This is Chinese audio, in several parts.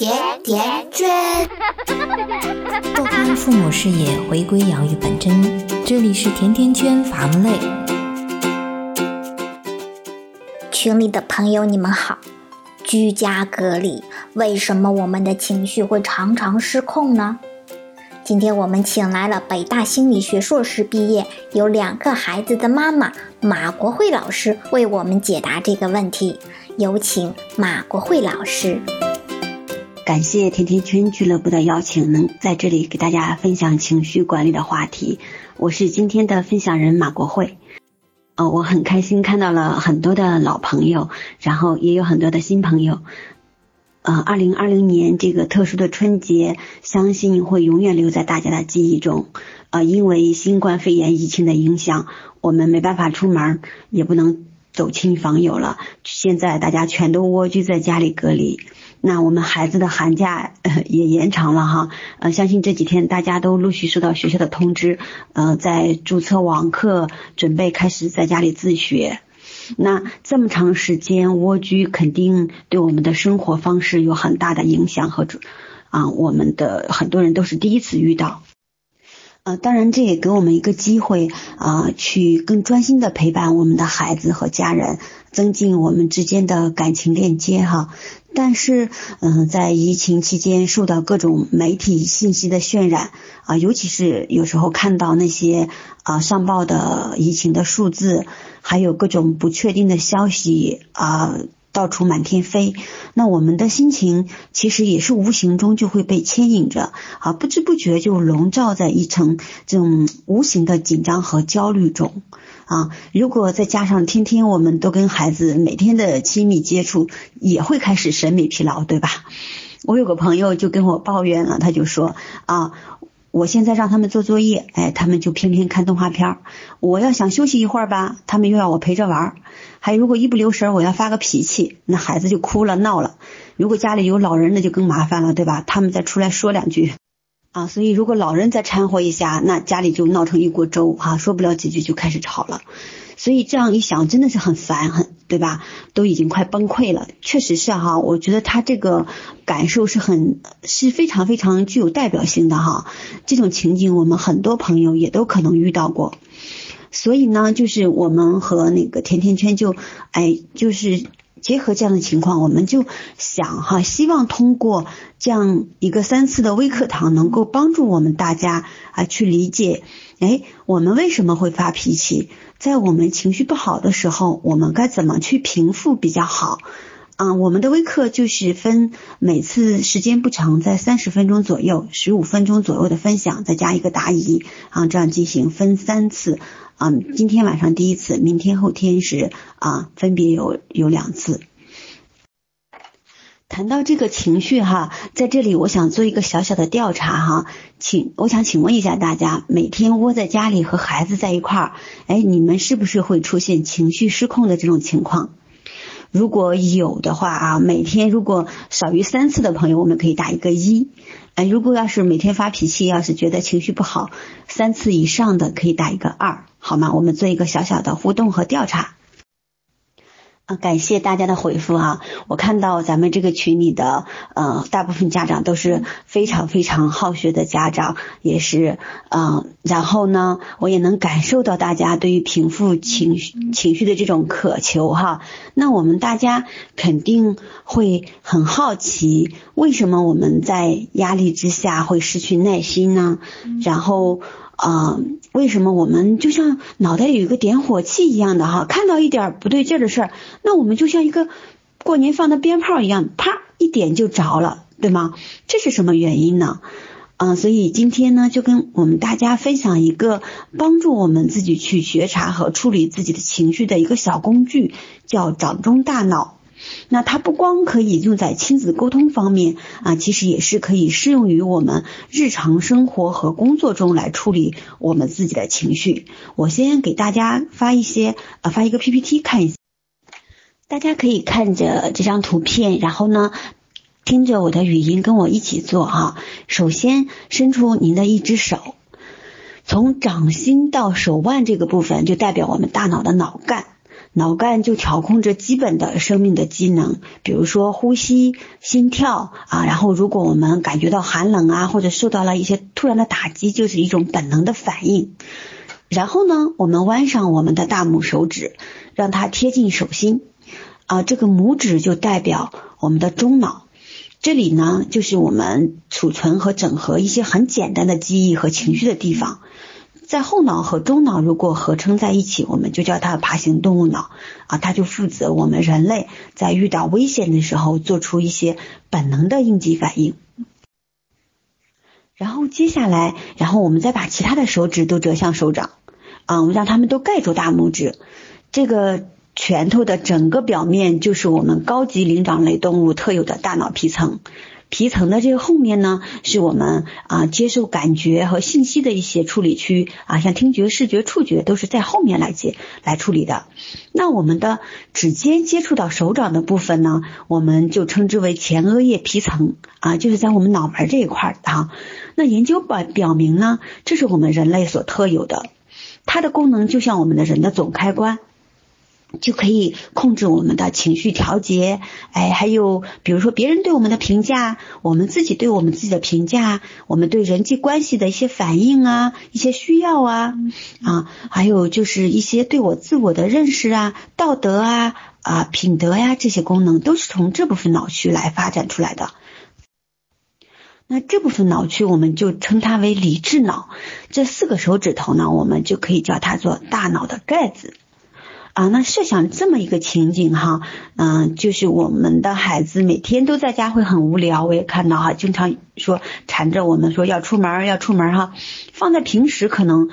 甜甜圈。拓宽父母视野，回归养育本真。这里是甜甜圈房类。群里的朋友，你们好。居家隔离，为什么我们的情绪会常常失控呢？今天我们请来了北大心理学硕士毕业、有两个孩子的妈妈马国慧老师，为我们解答这个问题。有请马国慧老师。感谢甜甜圈俱乐部的邀请，能在这里给大家分享情绪管理的话题。我是今天的分享人马国慧。呃，我很开心看到了很多的老朋友，然后也有很多的新朋友。呃，二零二零年这个特殊的春节，相信会永远留在大家的记忆中。呃，因为新冠肺炎疫情的影响，我们没办法出门，也不能走亲访友了。现在大家全都蜗居在家里隔离。那我们孩子的寒假也延长了哈，呃，相信这几天大家都陆续收到学校的通知，呃，在注册网课，准备开始在家里自学。那这么长时间蜗居，肯定对我们的生活方式有很大的影响和啊，我们的很多人都是第一次遇到。当然这也给我们一个机会啊，去更专心的陪伴我们的孩子和家人，增进我们之间的感情链接哈。但是，嗯，在疫情期间受到各种媒体信息的渲染啊，尤其是有时候看到那些啊上报的疫情的数字，还有各种不确定的消息啊。到处满天飞，那我们的心情其实也是无形中就会被牵引着啊，不知不觉就笼罩在一层这种无形的紧张和焦虑中啊。如果再加上天天我们都跟孩子每天的亲密接触，也会开始审美疲劳，对吧？我有个朋友就跟我抱怨了，他就说啊。我现在让他们做作业，哎，他们就偏偏看动画片儿。我要想休息一会儿吧，他们又要我陪着玩儿。还如果一不留神，我要发个脾气，那孩子就哭了闹了。如果家里有老人，那就更麻烦了，对吧？他们再出来说两句啊，所以如果老人再掺和一下，那家里就闹成一锅粥哈，说不了几句就开始吵了。所以这样一想，真的是很烦，很对吧？都已经快崩溃了。确实是哈，我觉得他这个感受是很是非常非常具有代表性的哈。这种情景，我们很多朋友也都可能遇到过。所以呢，就是我们和那个甜甜圈就哎，就是结合这样的情况，我们就想哈，希望通过这样一个三次的微课堂，能够帮助我们大家啊去理解，哎，我们为什么会发脾气？在我们情绪不好的时候，我们该怎么去平复比较好？啊，我们的微课就是分每次时间不长，在三十分钟左右、十五分钟左右的分享，再加一个答疑啊，这样进行分三次啊。今天晚上第一次，明天后天是啊，分别有有两次。谈到这个情绪哈，在这里我想做一个小小的调查哈，请我想请问一下大家，每天窝在家里和孩子在一块儿，哎，你们是不是会出现情绪失控的这种情况？如果有的话啊，每天如果少于三次的朋友，我们可以打一个一。如果要是每天发脾气，要是觉得情绪不好，三次以上的可以打一个二，好吗？我们做一个小小的互动和调查。感谢大家的回复啊！我看到咱们这个群里的呃大部分家长都是非常非常好学的家长，也是嗯，然后呢，我也能感受到大家对于平复情绪情绪的这种渴求哈。那我们大家肯定会很好奇，为什么我们在压力之下会失去耐心呢？然后。啊，为什么我们就像脑袋有一个点火器一样的哈？看到一点不对劲的事儿，那我们就像一个过年放的鞭炮一样，啪一点就着了，对吗？这是什么原因呢？啊，所以今天呢，就跟我们大家分享一个帮助我们自己去觉察和处理自己的情绪的一个小工具，叫掌中大脑。那它不光可以用在亲子沟通方面啊，其实也是可以适用于我们日常生活和工作中来处理我们自己的情绪。我先给大家发一些呃发一个 PPT 看一下，大家可以看着这张图片，然后呢听着我的语音跟我一起做哈。首先伸出您的一只手，从掌心到手腕这个部分就代表我们大脑的脑干。脑干就调控着基本的生命的机能，比如说呼吸、心跳啊。然后，如果我们感觉到寒冷啊，或者受到了一些突然的打击，就是一种本能的反应。然后呢，我们弯上我们的大拇手指，让它贴近手心啊。这个拇指就代表我们的中脑，这里呢就是我们储存和整合一些很简单的记忆和情绪的地方。在后脑和中脑如果合称在一起，我们就叫它爬行动物脑啊，它就负责我们人类在遇到危险的时候做出一些本能的应急反应。然后接下来，然后我们再把其他的手指都折向手掌，啊，让它们都盖住大拇指。这个拳头的整个表面就是我们高级灵长类动物特有的大脑皮层。皮层的这个后面呢，是我们啊接受感觉和信息的一些处理区啊，像听觉、视觉、触觉都是在后面来接来处理的。那我们的指尖接触到手掌的部分呢，我们就称之为前额叶皮层啊，就是在我们脑门这一块啊。那研究表表明呢，这是我们人类所特有的，它的功能就像我们的人的总开关。就可以控制我们的情绪调节，哎，还有比如说别人对我们的评价，我们自己对我们自己的评价，我们对人际关系的一些反应啊，一些需要啊，啊，还有就是一些对我自我的认识啊，道德啊，啊，品德呀，这些功能都是从这部分脑区来发展出来的。那这部分脑区我们就称它为理智脑。这四个手指头呢，我们就可以叫它做大脑的盖子。啊，那设想这么一个情景哈，嗯，就是我们的孩子每天都在家会很无聊，我也看到哈，经常说缠着我们说要出门要出门哈。放在平时可能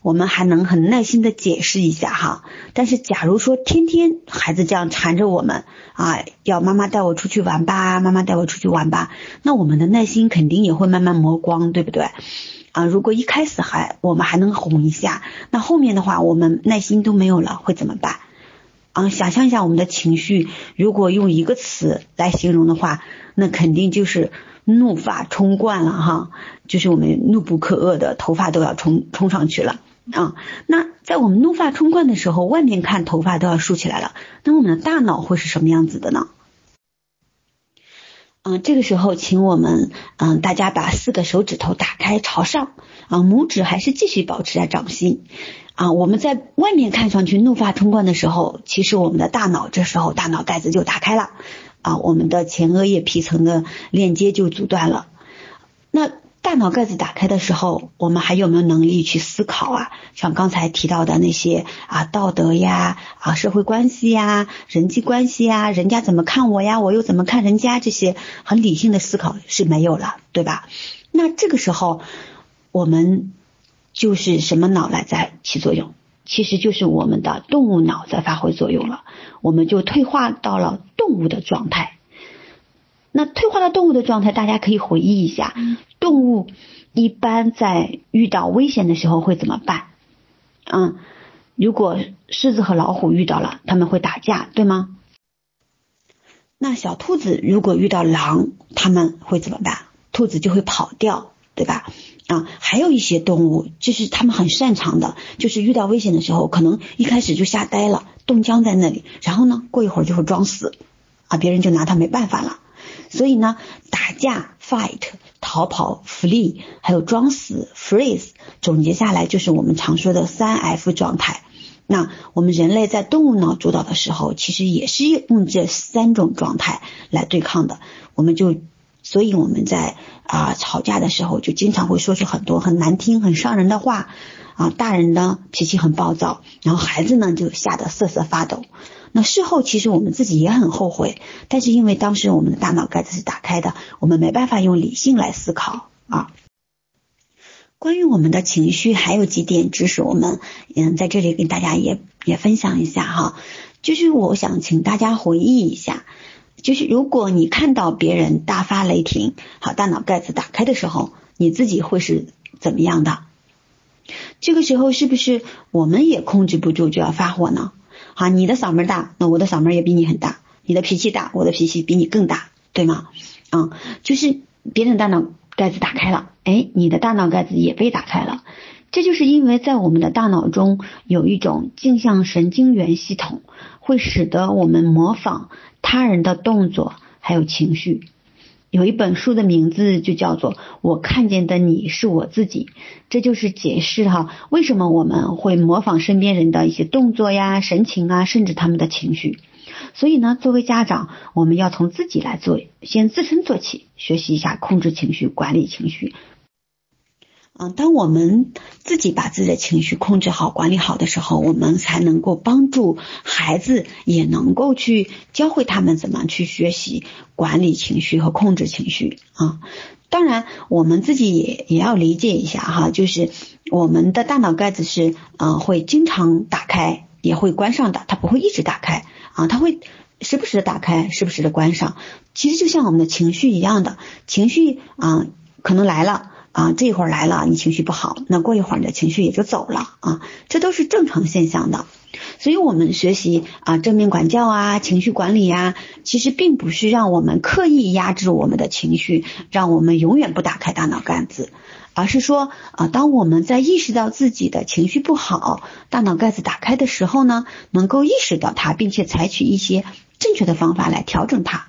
我们还能很耐心的解释一下哈，但是假如说天天孩子这样缠着我们啊，要妈妈带我出去玩吧，妈妈带我出去玩吧，那我们的耐心肯定也会慢慢磨光，对不对？啊，如果一开始还我们还能哄一下，那后面的话我们耐心都没有了，会怎么办？啊，想象一下我们的情绪，如果用一个词来形容的话，那肯定就是怒发冲冠了哈，就是我们怒不可遏的头发都要冲冲上去了啊。那在我们怒发冲冠的时候，外面看头发都要竖起来了，那我们的大脑会是什么样子的呢？嗯，这个时候，请我们嗯，大家把四个手指头打开朝上啊，拇指还是继续保持在掌心啊。我们在外面看上去怒发冲冠的时候，其实我们的大脑这时候大脑盖子就打开了啊，我们的前额叶皮层的链接就阻断了。那大脑盖子打开的时候，我们还有没有能力去思考啊？像刚才提到的那些啊，道德呀，啊，社会关系呀，人际关系呀，人家怎么看我呀，我又怎么看人家？这些很理性的思考是没有了，对吧？那这个时候，我们就是什么脑来在起作用？其实就是我们的动物脑在发挥作用了，我们就退化到了动物的状态。那退化到动物的状态，大家可以回忆一下，动物一般在遇到危险的时候会怎么办？嗯，如果狮子和老虎遇到了，他们会打架，对吗？那小兔子如果遇到狼，他们会怎么办？兔子就会跑掉，对吧？啊，还有一些动物，就是他们很擅长的，就是遇到危险的时候，可能一开始就吓呆了，冻僵在那里，然后呢，过一会儿就会装死，啊，别人就拿他没办法了。所以呢，打架 fight、逃跑 flee，还有装死 freeze，总结下来就是我们常说的三 F 状态。那我们人类在动物脑主导的时候，其实也是用这三种状态来对抗的。我们就，所以我们在啊吵架的时候，就经常会说出很多很难听、很伤人的话。啊，大人呢脾气很暴躁，然后孩子呢就吓得瑟瑟发抖。那事后其实我们自己也很后悔，但是因为当时我们的大脑盖子是打开的，我们没办法用理性来思考啊。关于我们的情绪，还有几点知识，我们嗯在这里跟大家也也分享一下哈。就是我想请大家回忆一下，就是如果你看到别人大发雷霆，好，大脑盖子打开的时候，你自己会是怎么样的？这个时候是不是我们也控制不住就要发火呢？啊，你的嗓门大，那我的嗓门也比你很大；你的脾气大，我的脾气比你更大，对吗？啊，就是别人大脑盖子打开了，哎，你的大脑盖子也被打开了。这就是因为在我们的大脑中有一种镜像神经元系统，会使得我们模仿他人的动作还有情绪。有一本书的名字就叫做《我看见的你是我自己》，这就是解释哈为什么我们会模仿身边人的一些动作呀、神情啊，甚至他们的情绪。所以呢，作为家长，我们要从自己来做，先自身做起，学习一下控制情绪、管理情绪。嗯，当我们自己把自己的情绪控制好、管理好的时候，我们才能够帮助孩子，也能够去教会他们怎么去学习管理情绪和控制情绪啊。当然，我们自己也也要理解一下哈，就是我们的大脑盖子是嗯会经常打开，也会关上的，它不会一直打开啊，它会时不时的打开，时不时的关上。其实就像我们的情绪一样的，情绪啊可能来了。啊，这会儿来了，你情绪不好，那过一会儿你的情绪也就走了啊，这都是正常现象的。所以，我们学习啊正面管教啊，情绪管理呀，其实并不是让我们刻意压制我们的情绪，让我们永远不打开大脑盖子，而是说啊，当我们在意识到自己的情绪不好，大脑盖子打开的时候呢，能够意识到它，并且采取一些正确的方法来调整它。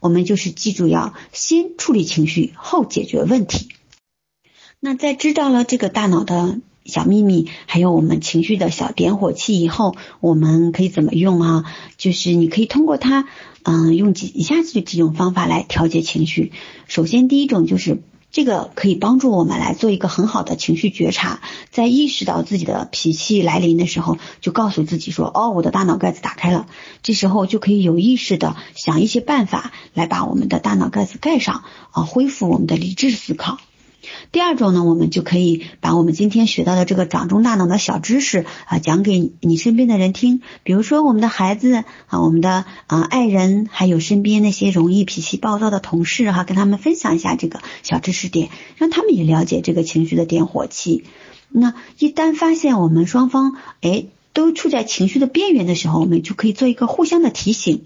我们就是记住要先处理情绪，后解决问题。那在知道了这个大脑的小秘密，还有我们情绪的小点火器以后，我们可以怎么用啊？就是你可以通过它，嗯，用几以下这几种方法来调节情绪。首先，第一种就是这个可以帮助我们来做一个很好的情绪觉察，在意识到自己的脾气来临的时候，就告诉自己说：“哦，我的大脑盖子打开了。”这时候就可以有意识的想一些办法来把我们的大脑盖子盖上，啊，恢复我们的理智思考。第二种呢，我们就可以把我们今天学到的这个掌中大脑的小知识啊，讲给你身边的人听。比如说我们的孩子啊，我们的啊爱人，还有身边那些容易脾气暴躁的同事哈，跟他们分享一下这个小知识点，让他们也了解这个情绪的点火器。那一旦发现我们双方哎都处在情绪的边缘的时候，我们就可以做一个互相的提醒。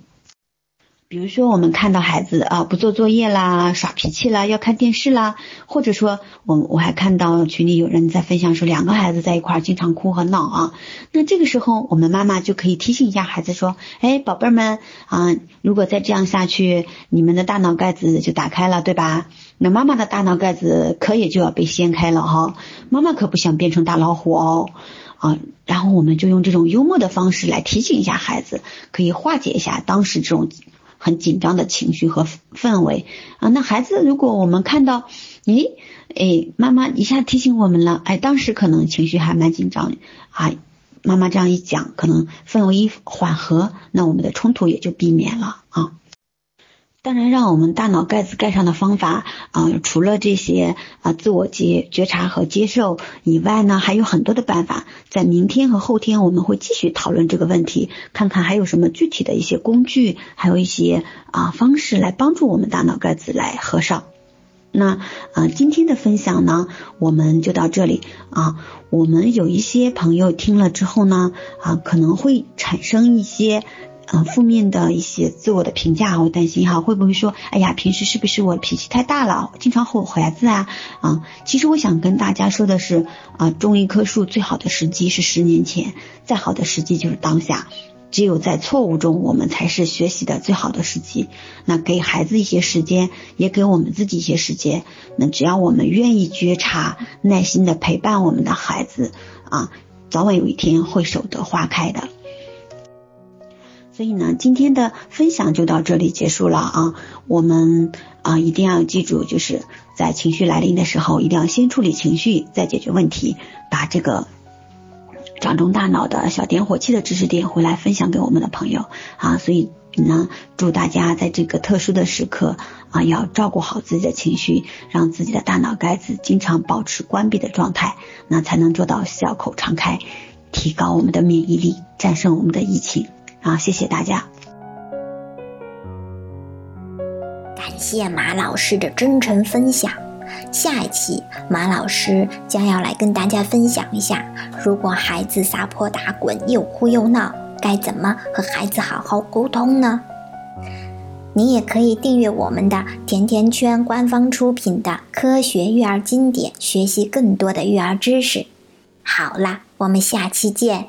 比如说，我们看到孩子啊不做作业啦、耍脾气啦、要看电视啦，或者说，我我还看到群里有人在分享说，两个孩子在一块儿经常哭和闹啊。那这个时候，我们妈妈就可以提醒一下孩子说：“哎，宝贝儿们啊，如果再这样下去，你们的大脑盖子就打开了，对吧？那妈妈的大脑盖子可也就要被掀开了哈。妈妈可不想变成大老虎哦啊。然后我们就用这种幽默的方式来提醒一下孩子，可以化解一下当时这种。”很紧张的情绪和氛围啊，那孩子如果我们看到，咦，哎，妈妈一下提醒我们了，哎，当时可能情绪还蛮紧张啊，妈妈这样一讲，可能氛围一缓和，那我们的冲突也就避免了啊。当然，让我们大脑盖子盖上的方法啊，除了这些啊自我觉觉察和接受以外呢，还有很多的办法。在明天和后天，我们会继续讨论这个问题，看看还有什么具体的一些工具，还有一些啊方式来帮助我们大脑盖子来合上。那啊，今天的分享呢，我们就到这里啊。我们有一些朋友听了之后呢，啊，可能会产生一些。嗯，负面的一些自我的评价，我担心哈，会不会说，哎呀，平时是不是我脾气太大了，经常吼孩子啊？啊，其实我想跟大家说的是，啊，种一棵树最好的时机是十年前，再好的时机就是当下，只有在错误中，我们才是学习的最好的时机。那给孩子一些时间，也给我们自己一些时间。那只要我们愿意觉察，耐心的陪伴我们的孩子，啊，早晚有一天会守得花开的。所以呢，今天的分享就到这里结束了啊！我们啊一定要记住，就是在情绪来临的时候，一定要先处理情绪，再解决问题。把这个掌中大脑的小点火器的知识点回来分享给我们的朋友啊！所以呢，祝大家在这个特殊的时刻啊，要照顾好自己的情绪，让自己的大脑盖子经常保持关闭的状态，那才能做到笑口常开，提高我们的免疫力，战胜我们的疫情。啊，谢谢大家！感谢马老师的真诚分享。下一期马老师将要来跟大家分享一下，如果孩子撒泼打滚、又哭又闹，该怎么和孩子好好沟通呢？你也可以订阅我们的甜甜圈官方出品的《科学育儿经典》，学习更多的育儿知识。好啦，我们下期见。